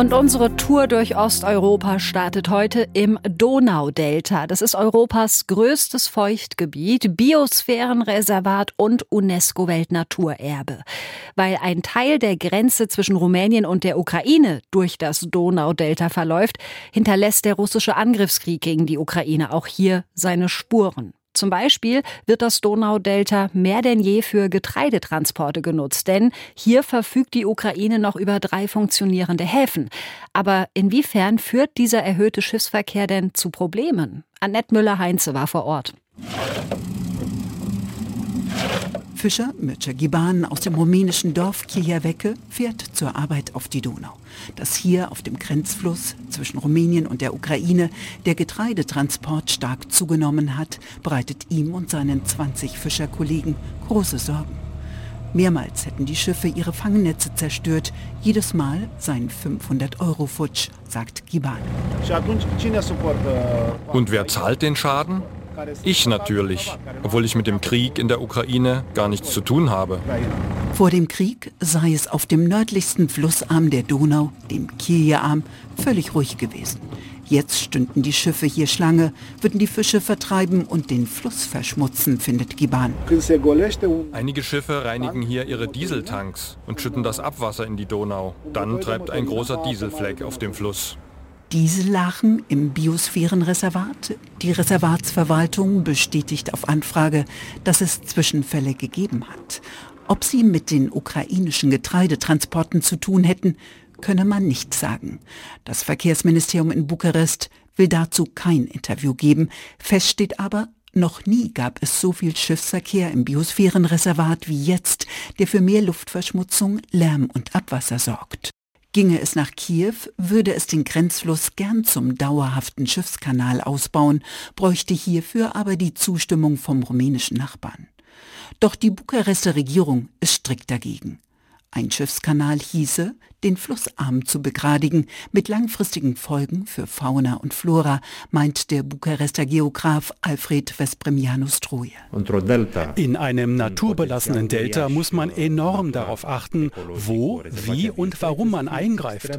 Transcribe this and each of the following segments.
Und unsere Tour durch Osteuropa startet heute im Donaudelta. Das ist Europas größtes Feuchtgebiet, Biosphärenreservat und UNESCO-Weltnaturerbe. Weil ein Teil der Grenze zwischen Rumänien und der Ukraine durch das Donaudelta verläuft, hinterlässt der russische Angriffskrieg gegen die Ukraine auch hier seine Spuren. Zum Beispiel wird das Donaudelta mehr denn je für Getreidetransporte genutzt, denn hier verfügt die Ukraine noch über drei funktionierende Häfen. Aber inwiefern führt dieser erhöhte Schiffsverkehr denn zu Problemen? Annette Müller-Heinze war vor Ort. Fischer Mircea Giban aus dem rumänischen Dorf Kirjavecke fährt zur Arbeit auf die Donau. Dass hier auf dem Grenzfluss zwischen Rumänien und der Ukraine der Getreidetransport stark zugenommen hat, bereitet ihm und seinen 20 Fischerkollegen große Sorgen. Mehrmals hätten die Schiffe ihre Fangnetze zerstört. Jedes Mal seien 500 Euro futsch, sagt Giban. Und wer zahlt den Schaden? Ich natürlich, obwohl ich mit dem Krieg in der Ukraine gar nichts zu tun habe. Vor dem Krieg sei es auf dem nördlichsten Flussarm der Donau, dem Kirjearm, völlig ruhig gewesen. Jetzt stünden die Schiffe hier Schlange, würden die Fische vertreiben und den Fluss verschmutzen, findet Giban. Einige Schiffe reinigen hier ihre Dieseltanks und schütten das Abwasser in die Donau. Dann treibt ein großer Dieselfleck auf dem Fluss. Diesellachen im Biosphärenreservat. Die Reservatsverwaltung bestätigt auf Anfrage, dass es Zwischenfälle gegeben hat. Ob sie mit den ukrainischen Getreidetransporten zu tun hätten, könne man nicht sagen. Das Verkehrsministerium in Bukarest will dazu kein Interview geben. Fest steht aber, noch nie gab es so viel Schiffsverkehr im Biosphärenreservat wie jetzt, der für mehr Luftverschmutzung, Lärm und Abwasser sorgt. Ginge es nach Kiew, würde es den Grenzfluss gern zum dauerhaften Schiffskanal ausbauen, bräuchte hierfür aber die Zustimmung vom rumänischen Nachbarn. Doch die Bukarester Regierung ist strikt dagegen. Ein Schiffskanal hieße, den Flussarm zu begradigen, mit langfristigen Folgen für Fauna und Flora, meint der Bukarester Geograf Alfred Vespremianus Troje. In einem naturbelassenen Delta muss man enorm darauf achten, wo, wie und warum man eingreift.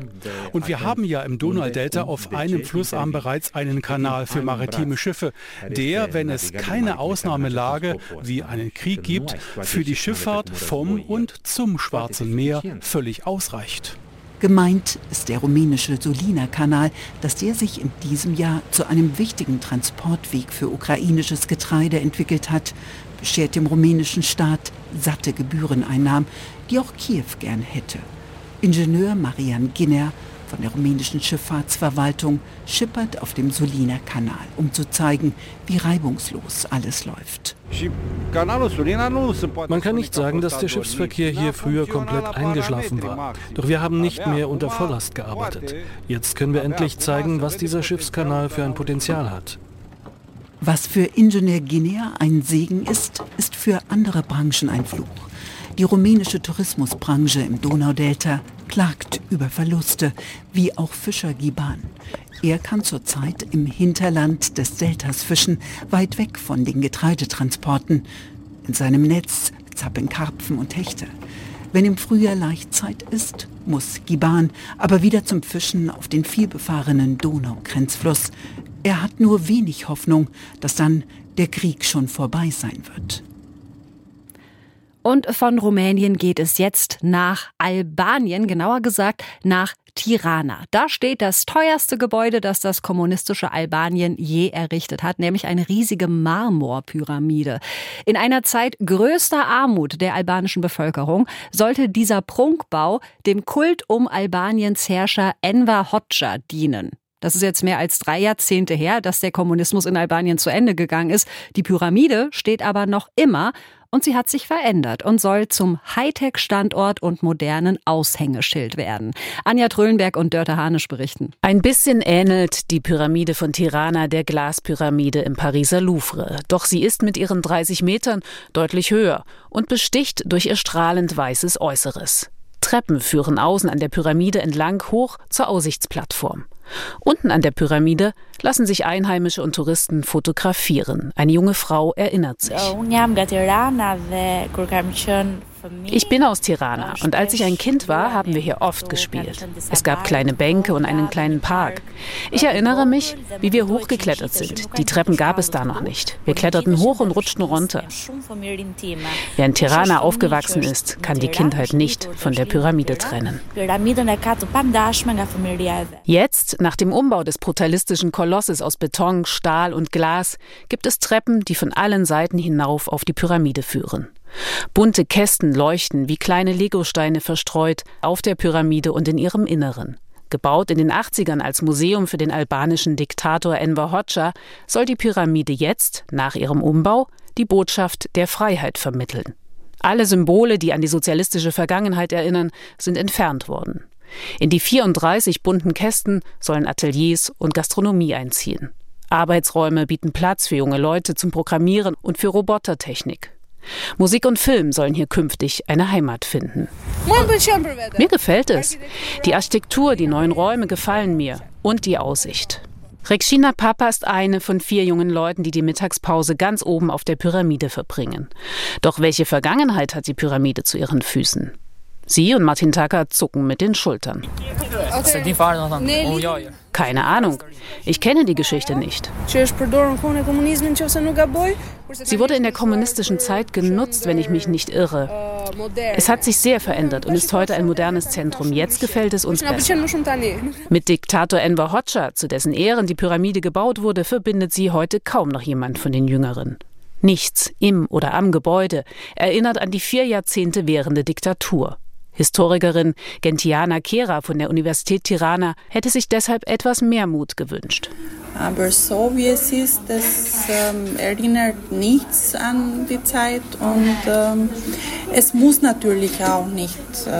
Und wir haben ja im Donaudelta auf einem Flussarm bereits einen Kanal für maritime Schiffe, der, wenn es keine Ausnahmelage wie einen Krieg gibt, für die Schifffahrt vom und zum Schwarzen Meer völlig ausreicht. Gemeint ist der rumänische Solina-Kanal, dass der sich in diesem Jahr zu einem wichtigen Transportweg für ukrainisches Getreide entwickelt hat, beschert dem rumänischen Staat satte Gebühreneinnahmen, die auch Kiew gern hätte. Ingenieur Marian Ginner von der rumänischen Schifffahrtsverwaltung schippert auf dem Soliner Kanal, um zu zeigen, wie reibungslos alles läuft. Man kann nicht sagen, dass der Schiffsverkehr hier früher komplett eingeschlafen war. Doch wir haben nicht mehr unter Volllast gearbeitet. Jetzt können wir endlich zeigen, was dieser Schiffskanal für ein Potenzial hat. Was für Ingenieur Guinea ein Segen ist, ist für andere Branchen ein Fluch. Die rumänische Tourismusbranche im Donaudelta klagt über Verluste, wie auch Fischer Giban. Er kann zurzeit im Hinterland des Deltas fischen, weit weg von den Getreidetransporten. In seinem Netz zappeln Karpfen und Hechte. Wenn im Frühjahr Laichzeit ist, muss Giban aber wieder zum Fischen auf den vielbefahrenen Donaugrenzfluss. Er hat nur wenig Hoffnung, dass dann der Krieg schon vorbei sein wird. Und von Rumänien geht es jetzt nach Albanien, genauer gesagt nach Tirana. Da steht das teuerste Gebäude, das das kommunistische Albanien je errichtet hat, nämlich eine riesige Marmorpyramide. In einer Zeit größter Armut der albanischen Bevölkerung sollte dieser Prunkbau dem Kult um Albaniens Herrscher Enver Hoxha dienen. Das ist jetzt mehr als drei Jahrzehnte her, dass der Kommunismus in Albanien zu Ende gegangen ist. Die Pyramide steht aber noch immer und sie hat sich verändert und soll zum Hightech-Standort und modernen Aushängeschild werden. Anja Trölenberg und Dörte Hanisch berichten. Ein bisschen ähnelt die Pyramide von Tirana der Glaspyramide im Pariser Louvre. Doch sie ist mit ihren 30 Metern deutlich höher und besticht durch ihr strahlend weißes Äußeres. Treppen führen außen an der Pyramide entlang hoch zur Aussichtsplattform. Unten an der Pyramide lassen sich Einheimische und Touristen fotografieren. Eine junge Frau erinnert sich. Ich bin aus Tirana und als ich ein Kind war, haben wir hier oft gespielt. Es gab kleine Bänke und einen kleinen Park. Ich erinnere mich, wie wir hochgeklettert sind. Die Treppen gab es da noch nicht. Wir kletterten hoch und rutschten runter. Wer in Tirana aufgewachsen ist, kann die Kindheit nicht von der Pyramide trennen. Jetzt, nach dem Umbau des brutalistischen Kolosses aus Beton, Stahl und Glas, gibt es Treppen, die von allen Seiten hinauf auf die Pyramide führen. Bunte Kästen leuchten wie kleine Legosteine verstreut auf der Pyramide und in ihrem Inneren. Gebaut in den 80ern als Museum für den albanischen Diktator Enver Hoxha, soll die Pyramide jetzt, nach ihrem Umbau, die Botschaft der Freiheit vermitteln. Alle Symbole, die an die sozialistische Vergangenheit erinnern, sind entfernt worden. In die 34 bunten Kästen sollen Ateliers und Gastronomie einziehen. Arbeitsräume bieten Platz für junge Leute zum Programmieren und für Robotertechnik. Musik und Film sollen hier künftig eine Heimat finden. Mir gefällt es. Die Architektur, die neuen Räume gefallen mir und die Aussicht. Rekshina Papa ist eine von vier jungen Leuten, die die Mittagspause ganz oben auf der Pyramide verbringen. Doch welche Vergangenheit hat die Pyramide zu ihren Füßen? Sie und Martin Tucker zucken mit den Schultern. Keine Ahnung. Ich kenne die Geschichte nicht. Sie wurde in der kommunistischen Zeit genutzt, wenn ich mich nicht irre. Es hat sich sehr verändert und ist heute ein modernes Zentrum. Jetzt gefällt es uns besser. Mit Diktator Enver Hoxha, zu dessen Ehren die Pyramide gebaut wurde, verbindet sie heute kaum noch jemand von den Jüngeren. Nichts im oder am Gebäude erinnert an die vier Jahrzehnte währende Diktatur. Historikerin Gentiana Kera von der Universität Tirana hätte sich deshalb etwas mehr Mut gewünscht. Aber so wie es ist, das ähm, erinnert nichts an die Zeit und ähm, es muss natürlich auch nicht äh,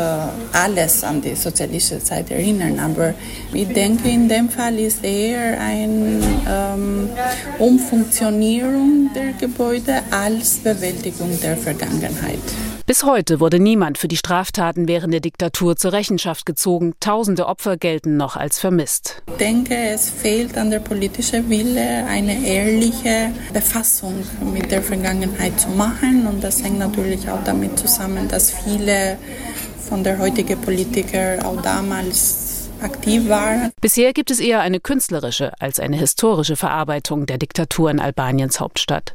alles an die sozialistische Zeit erinnern. Aber ich denke, in dem Fall ist eher eine ähm, Umfunktionierung der Gebäude als Bewältigung der Vergangenheit. Bis heute wurde niemand für die Straftaten während der Diktatur zur Rechenschaft gezogen. Tausende Opfer gelten noch als vermisst. Ich denke, es fehlt an der politischen Wille, eine ehrliche Befassung mit der Vergangenheit zu machen. Und das hängt natürlich auch damit zusammen, dass viele von der heutigen Politiker auch damals aktiv war. Bisher gibt es eher eine künstlerische als eine historische Verarbeitung der Diktatur in Albaniens Hauptstadt.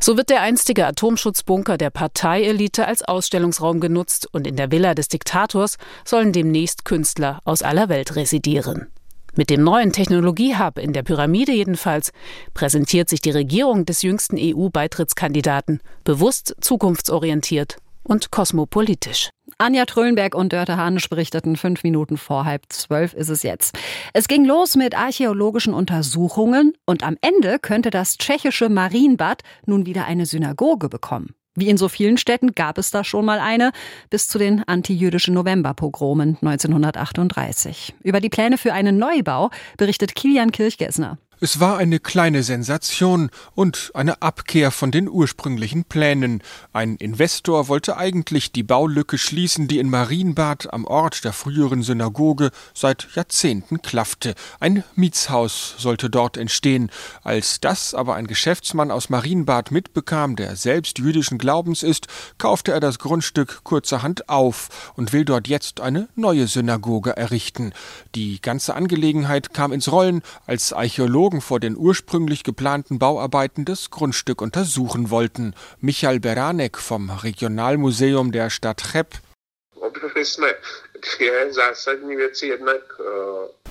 So wird der einstige Atomschutzbunker der Parteielite als Ausstellungsraum genutzt und in der Villa des Diktators sollen demnächst Künstler aus aller Welt residieren. Mit dem neuen Technologiehub in der Pyramide jedenfalls präsentiert sich die Regierung des jüngsten EU-Beitrittskandidaten bewusst zukunftsorientiert und kosmopolitisch. Anja Tröllenberg und Dörte Hanisch berichteten fünf Minuten vor halb zwölf ist es jetzt. Es ging los mit archäologischen Untersuchungen und am Ende könnte das tschechische Marienbad nun wieder eine Synagoge bekommen. Wie in so vielen Städten gab es da schon mal eine, bis zu den antijüdischen Novemberpogromen 1938. Über die Pläne für einen Neubau berichtet Kilian Kirchgessner. Es war eine kleine Sensation und eine Abkehr von den ursprünglichen Plänen. Ein Investor wollte eigentlich die Baulücke schließen, die in Marienbad am Ort der früheren Synagoge seit Jahrzehnten klaffte. Ein Mietshaus sollte dort entstehen. Als das aber ein Geschäftsmann aus Marienbad mitbekam, der selbst jüdischen Glaubens ist, kaufte er das Grundstück kurzerhand auf und will dort jetzt eine neue Synagoge errichten. Die ganze Angelegenheit kam ins Rollen, als Archäologen Archäologen vor den ursprünglich geplanten Bauarbeiten das Grundstück untersuchen wollten. Michael Beranek vom Regionalmuseum der Stadt Cheb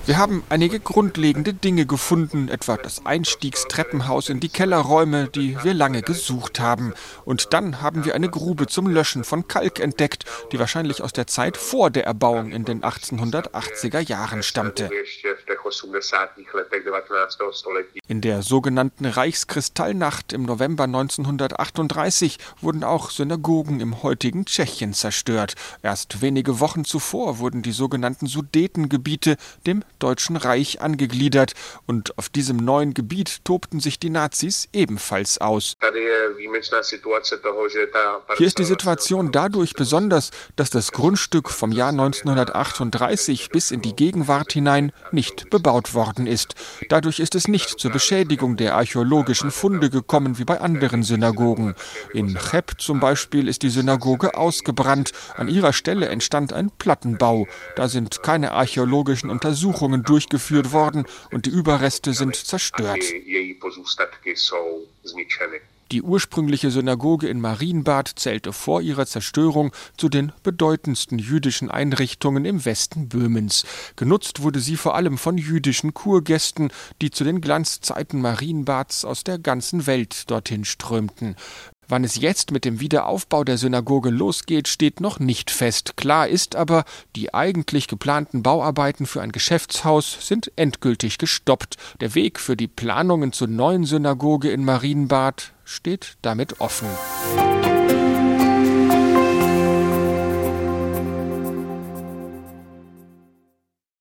wir haben einige grundlegende Dinge gefunden, etwa das Einstiegstreppenhaus in die Kellerräume, die wir lange gesucht haben. Und dann haben wir eine Grube zum Löschen von Kalk entdeckt, die wahrscheinlich aus der Zeit vor der Erbauung in den 1880er Jahren stammte. In der sogenannten Reichskristallnacht im November 1938 wurden auch Synagogen im heutigen Tschechien zerstört. Erst wenige Wochen zuvor zuvor wurden die sogenannten Sudetengebiete dem Deutschen Reich angegliedert und auf diesem neuen Gebiet tobten sich die Nazis ebenfalls aus. Hier ist die Situation dadurch besonders, dass das Grundstück vom Jahr 1938 bis in die Gegenwart hinein nicht bebaut worden ist. Dadurch ist es nicht zur Beschädigung der archäologischen Funde gekommen wie bei anderen Synagogen. In Cheb zum Beispiel ist die Synagoge ausgebrannt. An ihrer Stelle entstand ein Plattenbau. Da sind keine archäologischen Untersuchungen durchgeführt worden und die Überreste sind zerstört. Die ursprüngliche Synagoge in Marienbad zählte vor ihrer Zerstörung zu den bedeutendsten jüdischen Einrichtungen im Westen Böhmens. Genutzt wurde sie vor allem von jüdischen Kurgästen, die zu den Glanzzeiten Marienbads aus der ganzen Welt dorthin strömten. Wann es jetzt mit dem Wiederaufbau der Synagoge losgeht, steht noch nicht fest. Klar ist aber, die eigentlich geplanten Bauarbeiten für ein Geschäftshaus sind endgültig gestoppt. Der Weg für die Planungen zur neuen Synagoge in Marienbad steht damit offen.